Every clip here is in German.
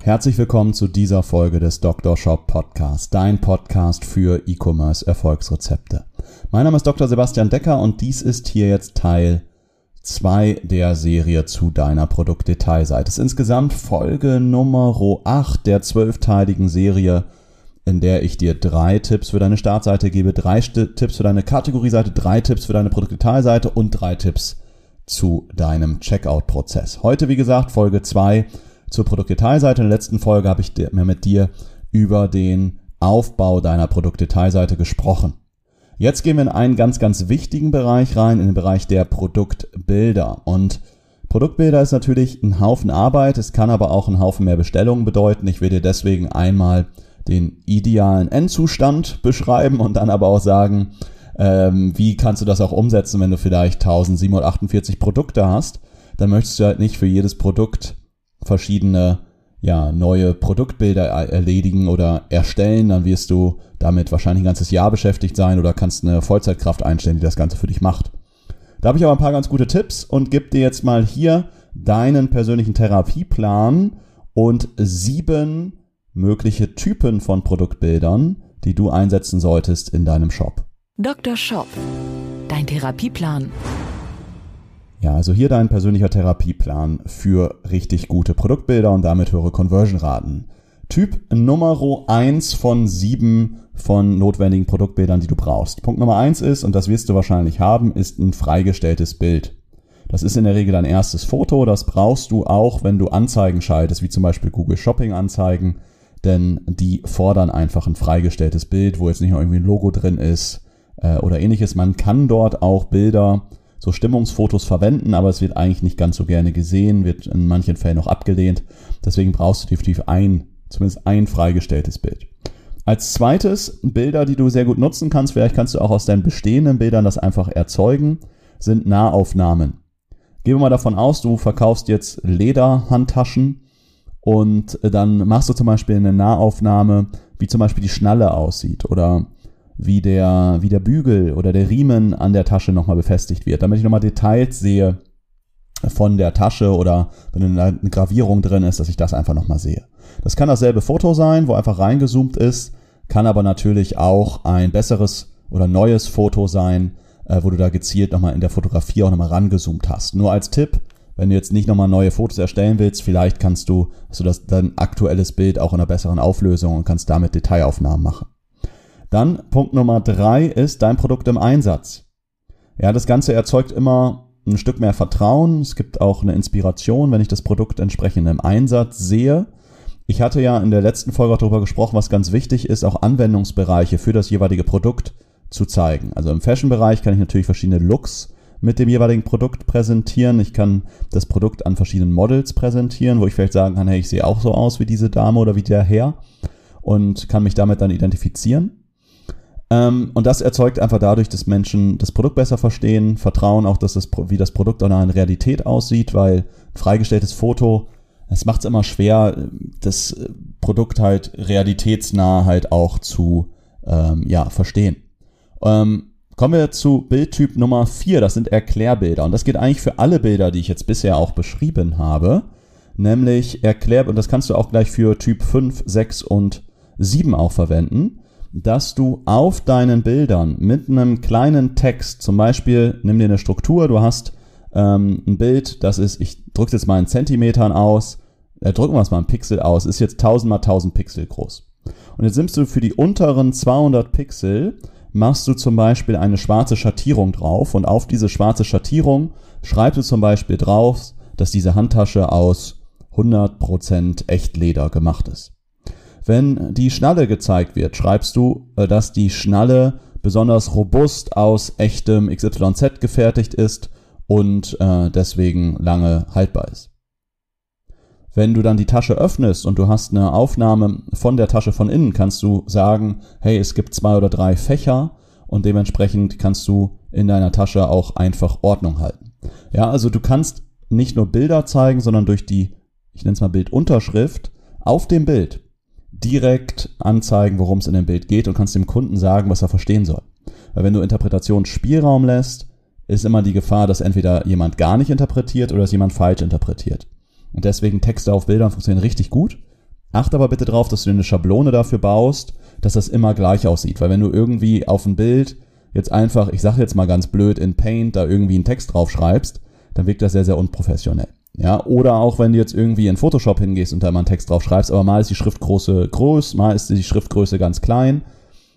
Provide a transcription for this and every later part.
Herzlich willkommen zu dieser Folge des Dr. Shop Podcast, dein Podcast für E-Commerce Erfolgsrezepte. Mein Name ist Dr. Sebastian Decker und dies ist hier jetzt Teil 2 der Serie zu deiner Produktdetailseite. Es ist insgesamt Folge Nummer 8 der zwölfteiligen Serie, in der ich dir drei Tipps für deine Startseite gebe, drei Tipps für deine Kategorieseite, drei Tipps für deine Produktdetailseite und drei Tipps zu deinem Checkout-Prozess. Heute, wie gesagt, Folge 2 zur Produktdetailseite. In der letzten Folge habe ich mir mit dir über den Aufbau deiner Produktdetailseite gesprochen. Jetzt gehen wir in einen ganz, ganz wichtigen Bereich rein, in den Bereich der Produktbilder. Und Produktbilder ist natürlich ein Haufen Arbeit, es kann aber auch einen Haufen mehr Bestellungen bedeuten. Ich will dir deswegen einmal den idealen Endzustand beschreiben und dann aber auch sagen, ähm, wie kannst du das auch umsetzen, wenn du vielleicht 1748 Produkte hast. Dann möchtest du halt nicht für jedes Produkt verschiedene ja, neue Produktbilder erledigen oder erstellen, dann wirst du damit wahrscheinlich ein ganzes Jahr beschäftigt sein oder kannst eine Vollzeitkraft einstellen, die das Ganze für dich macht. Da habe ich aber ein paar ganz gute Tipps und gebe dir jetzt mal hier deinen persönlichen Therapieplan und sieben mögliche Typen von Produktbildern, die du einsetzen solltest in deinem Shop. Dr. Shop, dein Therapieplan. Ja, also hier dein persönlicher Therapieplan für richtig gute Produktbilder und damit höhere Conversion-Raten. Typ Nummer 1 von 7 von notwendigen Produktbildern, die du brauchst. Punkt Nummer 1 ist, und das wirst du wahrscheinlich haben, ist ein freigestelltes Bild. Das ist in der Regel dein erstes Foto. Das brauchst du auch, wenn du Anzeigen schaltest, wie zum Beispiel Google Shopping Anzeigen, denn die fordern einfach ein freigestelltes Bild, wo jetzt nicht noch irgendwie ein Logo drin ist äh, oder ähnliches. Man kann dort auch Bilder so Stimmungsfotos verwenden, aber es wird eigentlich nicht ganz so gerne gesehen, wird in manchen Fällen auch abgelehnt. Deswegen brauchst du definitiv ein, zumindest ein freigestelltes Bild. Als zweites Bilder, die du sehr gut nutzen kannst, vielleicht kannst du auch aus deinen bestehenden Bildern das einfach erzeugen, sind Nahaufnahmen. Gehen wir mal davon aus, du verkaufst jetzt Lederhandtaschen und dann machst du zum Beispiel eine Nahaufnahme, wie zum Beispiel die Schnalle aussieht oder wie der, wie der Bügel oder der Riemen an der Tasche nochmal befestigt wird, damit ich nochmal Details sehe von der Tasche oder wenn eine Gravierung drin ist, dass ich das einfach nochmal sehe. Das kann dasselbe Foto sein, wo einfach reingezoomt ist, kann aber natürlich auch ein besseres oder neues Foto sein, äh, wo du da gezielt nochmal in der Fotografie auch nochmal rangezoomt hast. Nur als Tipp, wenn du jetzt nicht nochmal neue Fotos erstellen willst, vielleicht kannst du, du das dein aktuelles Bild auch in einer besseren Auflösung und kannst damit Detailaufnahmen machen. Dann Punkt Nummer drei ist dein Produkt im Einsatz. Ja, das Ganze erzeugt immer ein Stück mehr Vertrauen. Es gibt auch eine Inspiration, wenn ich das Produkt entsprechend im Einsatz sehe. Ich hatte ja in der letzten Folge auch darüber gesprochen, was ganz wichtig ist, auch Anwendungsbereiche für das jeweilige Produkt zu zeigen. Also im Fashion-Bereich kann ich natürlich verschiedene Looks mit dem jeweiligen Produkt präsentieren. Ich kann das Produkt an verschiedenen Models präsentieren, wo ich vielleicht sagen kann, hey, ich sehe auch so aus wie diese Dame oder wie der Herr und kann mich damit dann identifizieren. Ähm, und das erzeugt einfach dadurch, dass Menschen das Produkt besser verstehen, vertrauen auch, dass das, wie das Produkt auch in Realität aussieht, weil ein freigestelltes Foto, es macht es immer schwer, das Produkt halt realitätsnah halt auch zu ähm, ja, verstehen. Ähm, kommen wir zu Bildtyp Nummer 4, das sind Erklärbilder. Und das geht eigentlich für alle Bilder, die ich jetzt bisher auch beschrieben habe. Nämlich Erklär, und das kannst du auch gleich für Typ 5, 6 und 7 auch verwenden dass du auf deinen Bildern mit einem kleinen Text, zum Beispiel, nimm dir eine Struktur, du hast ähm, ein Bild, das ist, ich drücke jetzt mal in Zentimetern aus, äh, drücken wir es mal in Pixel aus, ist jetzt 1000 mal 1000 Pixel groß. Und jetzt nimmst du für die unteren 200 Pixel, machst du zum Beispiel eine schwarze Schattierung drauf und auf diese schwarze Schattierung schreibst du zum Beispiel drauf, dass diese Handtasche aus 100% Echtleder gemacht ist. Wenn die Schnalle gezeigt wird, schreibst du, äh, dass die Schnalle besonders robust aus echtem XYZ gefertigt ist und äh, deswegen lange haltbar ist. Wenn du dann die Tasche öffnest und du hast eine Aufnahme von der Tasche von innen, kannst du sagen, hey, es gibt zwei oder drei Fächer und dementsprechend kannst du in deiner Tasche auch einfach Ordnung halten. Ja, also du kannst nicht nur Bilder zeigen, sondern durch die, ich nenne es mal Bildunterschrift, auf dem Bild direkt anzeigen, worum es in dem Bild geht und kannst dem Kunden sagen, was er verstehen soll. Weil wenn du Interpretationsspielraum lässt, ist immer die Gefahr, dass entweder jemand gar nicht interpretiert oder dass jemand falsch interpretiert. Und deswegen Texte auf Bildern funktionieren richtig gut. Acht aber bitte darauf, dass du eine Schablone dafür baust, dass das immer gleich aussieht. Weil wenn du irgendwie auf ein Bild jetzt einfach, ich sage jetzt mal ganz blöd, in Paint da irgendwie einen Text drauf schreibst, dann wirkt das sehr, sehr unprofessionell. Ja, oder auch wenn du jetzt irgendwie in Photoshop hingehst und da mal einen Text drauf schreibst, aber mal ist die Schriftgröße groß, mal ist die Schriftgröße ganz klein,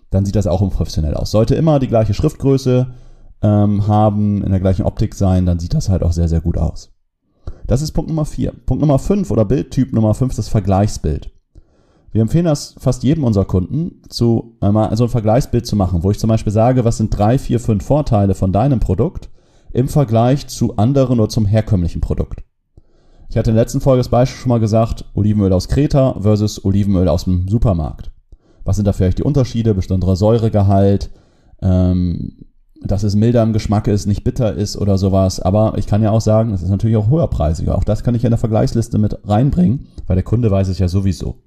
dann sieht das auch unprofessionell aus. Sollte immer die gleiche Schriftgröße ähm, haben, in der gleichen Optik sein, dann sieht das halt auch sehr, sehr gut aus. Das ist Punkt Nummer vier. Punkt Nummer fünf oder Bildtyp Nummer fünf das Vergleichsbild. Wir empfehlen das fast jedem unserer Kunden, zu einmal so ein Vergleichsbild zu machen, wo ich zum Beispiel sage, was sind drei, vier, fünf Vorteile von deinem Produkt im Vergleich zu anderen oder zum herkömmlichen Produkt. Ich hatte in der letzten Folge das Beispiel schon mal gesagt, Olivenöl aus Kreta versus Olivenöl aus dem Supermarkt. Was sind da vielleicht die Unterschiede? Besonderer Säuregehalt, ähm, dass es milder im Geschmack ist, nicht bitter ist oder sowas. Aber ich kann ja auch sagen, es ist natürlich auch höherpreisiger. Auch das kann ich in der Vergleichsliste mit reinbringen, weil der Kunde weiß es ja sowieso.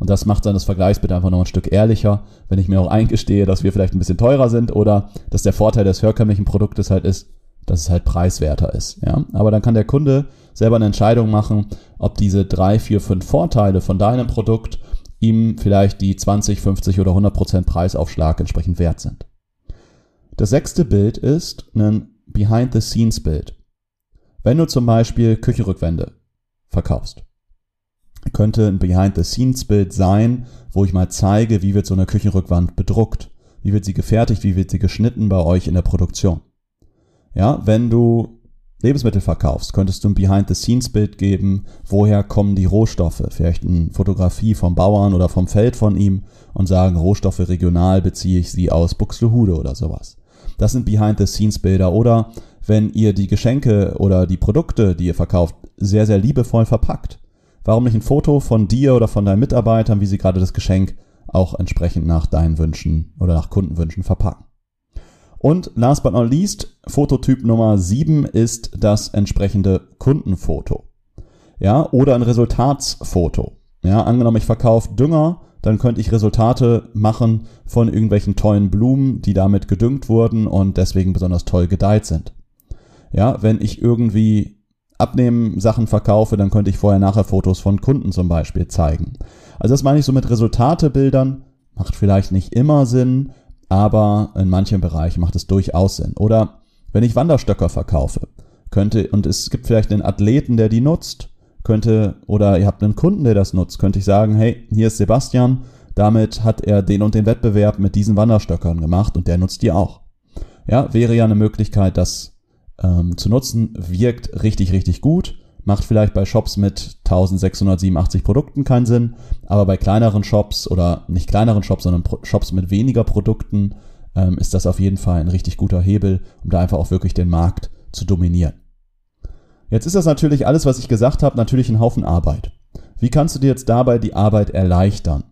Und das macht dann das Vergleichsbild einfach noch ein Stück ehrlicher, wenn ich mir auch eingestehe, dass wir vielleicht ein bisschen teurer sind oder dass der Vorteil des herkömmlichen Produktes halt ist, dass es halt preiswerter ist. Ja? Aber dann kann der Kunde selber eine Entscheidung machen, ob diese drei, vier, fünf Vorteile von deinem Produkt ihm vielleicht die 20, 50 oder 100 Prozent Preisaufschlag entsprechend wert sind. Das sechste Bild ist ein Behind-the-Scenes-Bild. Wenn du zum Beispiel Küchenrückwände verkaufst, könnte ein Behind-the-Scenes-Bild sein, wo ich mal zeige, wie wird so eine Küchenrückwand bedruckt, wie wird sie gefertigt, wie wird sie geschnitten bei euch in der Produktion. Ja, wenn du Lebensmittel verkaufst, könntest du ein Behind-the-Scenes-Bild geben, woher kommen die Rohstoffe, vielleicht eine Fotografie vom Bauern oder vom Feld von ihm und sagen, Rohstoffe regional beziehe ich sie aus Buxtehude oder sowas. Das sind Behind-the-Scenes-Bilder oder wenn ihr die Geschenke oder die Produkte, die ihr verkauft, sehr, sehr liebevoll verpackt. Warum nicht ein Foto von dir oder von deinen Mitarbeitern, wie sie gerade das Geschenk auch entsprechend nach deinen Wünschen oder nach Kundenwünschen verpacken? Und last but not least, Fototyp Nummer 7 ist das entsprechende Kundenfoto. Ja, oder ein Resultatsfoto. Ja, angenommen, ich verkaufe Dünger, dann könnte ich Resultate machen von irgendwelchen tollen Blumen, die damit gedüngt wurden und deswegen besonders toll gedeiht sind. Ja, wenn ich irgendwie Abnehmen Sachen verkaufe, dann könnte ich vorher nachher Fotos von Kunden zum Beispiel zeigen. Also das meine ich so mit Resultatebildern, macht vielleicht nicht immer Sinn, aber in manchen Bereichen macht es durchaus Sinn. Oder wenn ich Wanderstöcker verkaufe, könnte, und es gibt vielleicht einen Athleten, der die nutzt, könnte, oder ihr habt einen Kunden, der das nutzt, könnte ich sagen, hey, hier ist Sebastian, damit hat er den und den Wettbewerb mit diesen Wanderstöckern gemacht und der nutzt die auch. Ja, wäre ja eine Möglichkeit, das ähm, zu nutzen, wirkt richtig, richtig gut. Macht vielleicht bei Shops mit 1687 Produkten keinen Sinn, aber bei kleineren Shops oder nicht kleineren Shops, sondern Shops mit weniger Produkten ähm, ist das auf jeden Fall ein richtig guter Hebel, um da einfach auch wirklich den Markt zu dominieren. Jetzt ist das natürlich alles, was ich gesagt habe, natürlich ein Haufen Arbeit. Wie kannst du dir jetzt dabei die Arbeit erleichtern?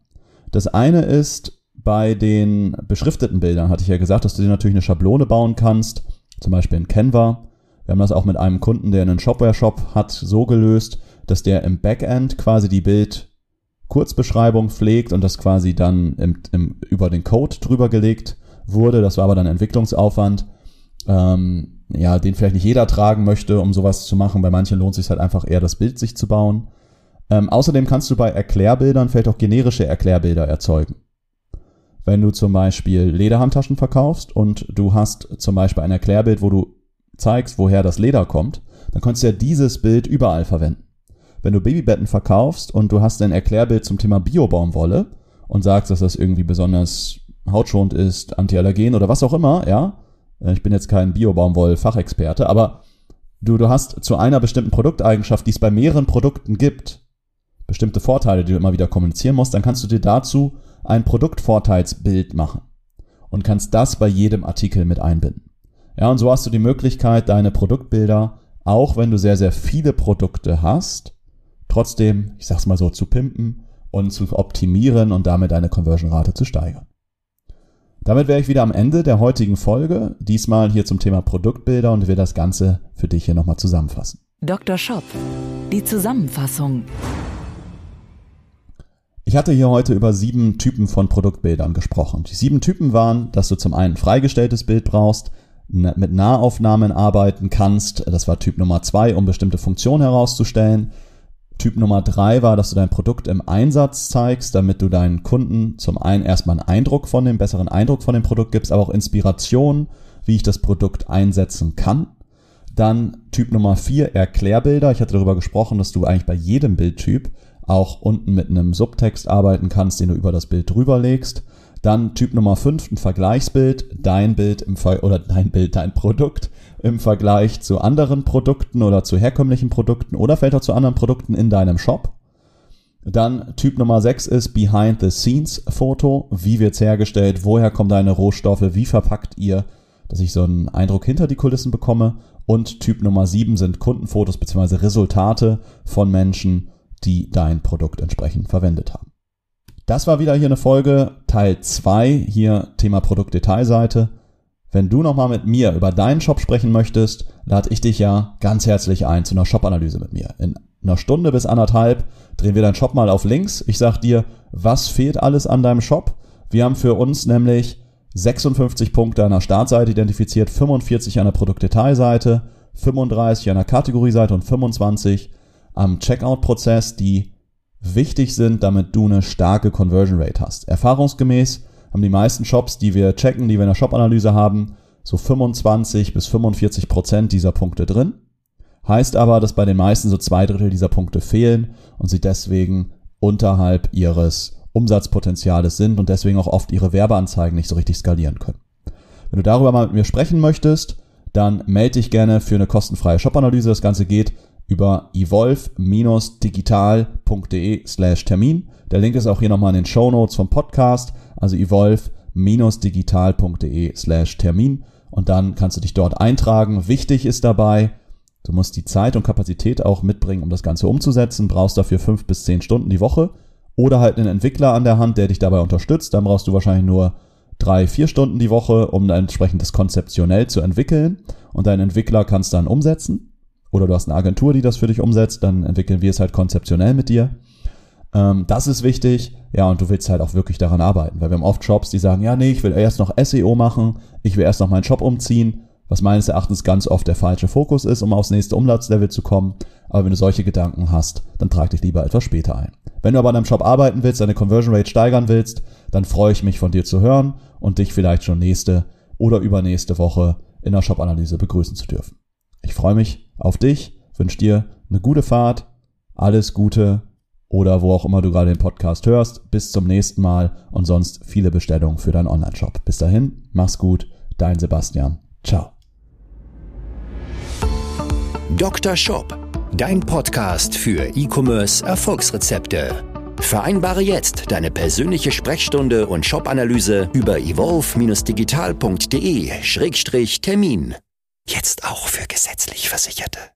Das eine ist, bei den beschrifteten Bildern hatte ich ja gesagt, dass du dir natürlich eine Schablone bauen kannst, zum Beispiel in Canva. Wir haben das auch mit einem Kunden, der einen Shopware-Shop hat, so gelöst, dass der im Backend quasi die Bild-Kurzbeschreibung pflegt und das quasi dann im, im, über den Code drüber gelegt wurde. Das war aber dann Entwicklungsaufwand. Ähm, ja, den vielleicht nicht jeder tragen möchte, um sowas zu machen. Bei manchen lohnt es sich halt einfach eher, das Bild sich zu bauen. Ähm, außerdem kannst du bei Erklärbildern vielleicht auch generische Erklärbilder erzeugen. Wenn du zum Beispiel Lederhandtaschen verkaufst und du hast zum Beispiel ein Erklärbild, wo du zeigst, woher das Leder kommt, dann kannst du ja dieses Bild überall verwenden. Wenn du Babybetten verkaufst und du hast ein Erklärbild zum Thema Biobaumwolle und sagst, dass das irgendwie besonders hautschonend ist, antiallergen oder was auch immer, ja, äh, ich bin jetzt kein Biobaumwoll-Fachexperte, aber du, du hast zu einer bestimmten Produkteigenschaft, die es bei mehreren Produkten gibt, bestimmte Vorteile, die du immer wieder kommunizieren musst, dann kannst du dir dazu ein Produktvorteilsbild machen und kannst das bei jedem Artikel mit einbinden. Ja, und so hast du die Möglichkeit, deine Produktbilder, auch wenn du sehr, sehr viele Produkte hast, trotzdem, ich sag's mal so, zu pimpen und zu optimieren und damit deine Conversion-Rate zu steigern. Damit wäre ich wieder am Ende der heutigen Folge, diesmal hier zum Thema Produktbilder und will das Ganze für dich hier nochmal zusammenfassen. Dr. Shop. Die Zusammenfassung. Ich hatte hier heute über sieben Typen von Produktbildern gesprochen. Die sieben Typen waren, dass du zum einen freigestelltes Bild brauchst, mit Nahaufnahmen arbeiten kannst. Das war Typ Nummer zwei, um bestimmte Funktionen herauszustellen. Typ Nummer drei war, dass du dein Produkt im Einsatz zeigst, damit du deinen Kunden zum einen erstmal einen Eindruck von dem, besseren Eindruck von dem Produkt gibst, aber auch Inspiration, wie ich das Produkt einsetzen kann. Dann Typ Nummer vier, Erklärbilder. Ich hatte darüber gesprochen, dass du eigentlich bei jedem Bildtyp auch unten mit einem Subtext arbeiten kannst, den du über das Bild drüber legst. Dann Typ Nummer 5, ein Vergleichsbild, dein Bild im Ver oder dein Bild, dein Produkt im Vergleich zu anderen Produkten oder zu herkömmlichen Produkten oder vielleicht auch zu anderen Produkten in deinem Shop. Dann Typ Nummer 6 ist Behind the Scenes Foto. Wie wird's hergestellt? Woher kommen deine Rohstoffe? Wie verpackt ihr? Dass ich so einen Eindruck hinter die Kulissen bekomme. Und Typ Nummer 7 sind Kundenfotos bzw. Resultate von Menschen, die dein Produkt entsprechend verwendet haben. Das war wieder hier eine Folge, Teil 2, hier Thema Produktdetailseite. Wenn du nochmal mit mir über deinen Shop sprechen möchtest, lade ich dich ja ganz herzlich ein zu einer Shop-Analyse mit mir. In einer Stunde bis anderthalb drehen wir deinen Shop mal auf links. Ich sag dir, was fehlt alles an deinem Shop? Wir haben für uns nämlich 56 Punkte an der Startseite identifiziert, 45 an der Produktdetailseite, 35 an der Kategorieseite und 25 am Checkout-Prozess, die wichtig sind, damit du eine starke Conversion Rate hast. Erfahrungsgemäß haben die meisten Shops, die wir checken, die wir in der Shop-Analyse haben, so 25 bis 45 Prozent dieser Punkte drin. Heißt aber, dass bei den meisten so zwei Drittel dieser Punkte fehlen und sie deswegen unterhalb ihres Umsatzpotenziales sind und deswegen auch oft ihre Werbeanzeigen nicht so richtig skalieren können. Wenn du darüber mal mit mir sprechen möchtest, dann melde dich gerne für eine kostenfreie Shop-Analyse. Das Ganze geht über evolve-digital.de slash Termin. Der Link ist auch hier nochmal in den Show Notes vom Podcast, also evolve-digital.de slash Termin. Und dann kannst du dich dort eintragen. Wichtig ist dabei, du musst die Zeit und Kapazität auch mitbringen, um das Ganze umzusetzen. Brauchst dafür fünf bis zehn Stunden die Woche. Oder halt einen Entwickler an der Hand, der dich dabei unterstützt. Dann brauchst du wahrscheinlich nur drei, vier Stunden die Woche, um dann entsprechend das konzeptionell zu entwickeln. Und dein Entwickler kannst dann umsetzen oder du hast eine Agentur, die das für dich umsetzt, dann entwickeln wir es halt konzeptionell mit dir. Ähm, das ist wichtig. Ja, und du willst halt auch wirklich daran arbeiten, weil wir haben oft Shops, die sagen, ja, nee, ich will erst noch SEO machen, ich will erst noch meinen Shop umziehen, was meines Erachtens ganz oft der falsche Fokus ist, um aufs nächste Umsatzlevel zu kommen. Aber wenn du solche Gedanken hast, dann trag dich lieber etwas später ein. Wenn du aber an deinem Shop arbeiten willst, deine Conversion Rate steigern willst, dann freue ich mich von dir zu hören und dich vielleicht schon nächste oder übernächste Woche in der Shop-Analyse begrüßen zu dürfen. Ich freue mich auf dich, wünsche dir eine gute Fahrt, alles Gute oder wo auch immer du gerade den Podcast hörst. Bis zum nächsten Mal und sonst viele Bestellungen für deinen Online-Shop. Bis dahin, mach's gut, dein Sebastian. Ciao. Dr. Shop, dein Podcast für E-Commerce Erfolgsrezepte. Vereinbare jetzt deine persönliche Sprechstunde und Shop-Analyse über evolve-digital.de-termin. Jetzt auch für gesetzlich Versicherte.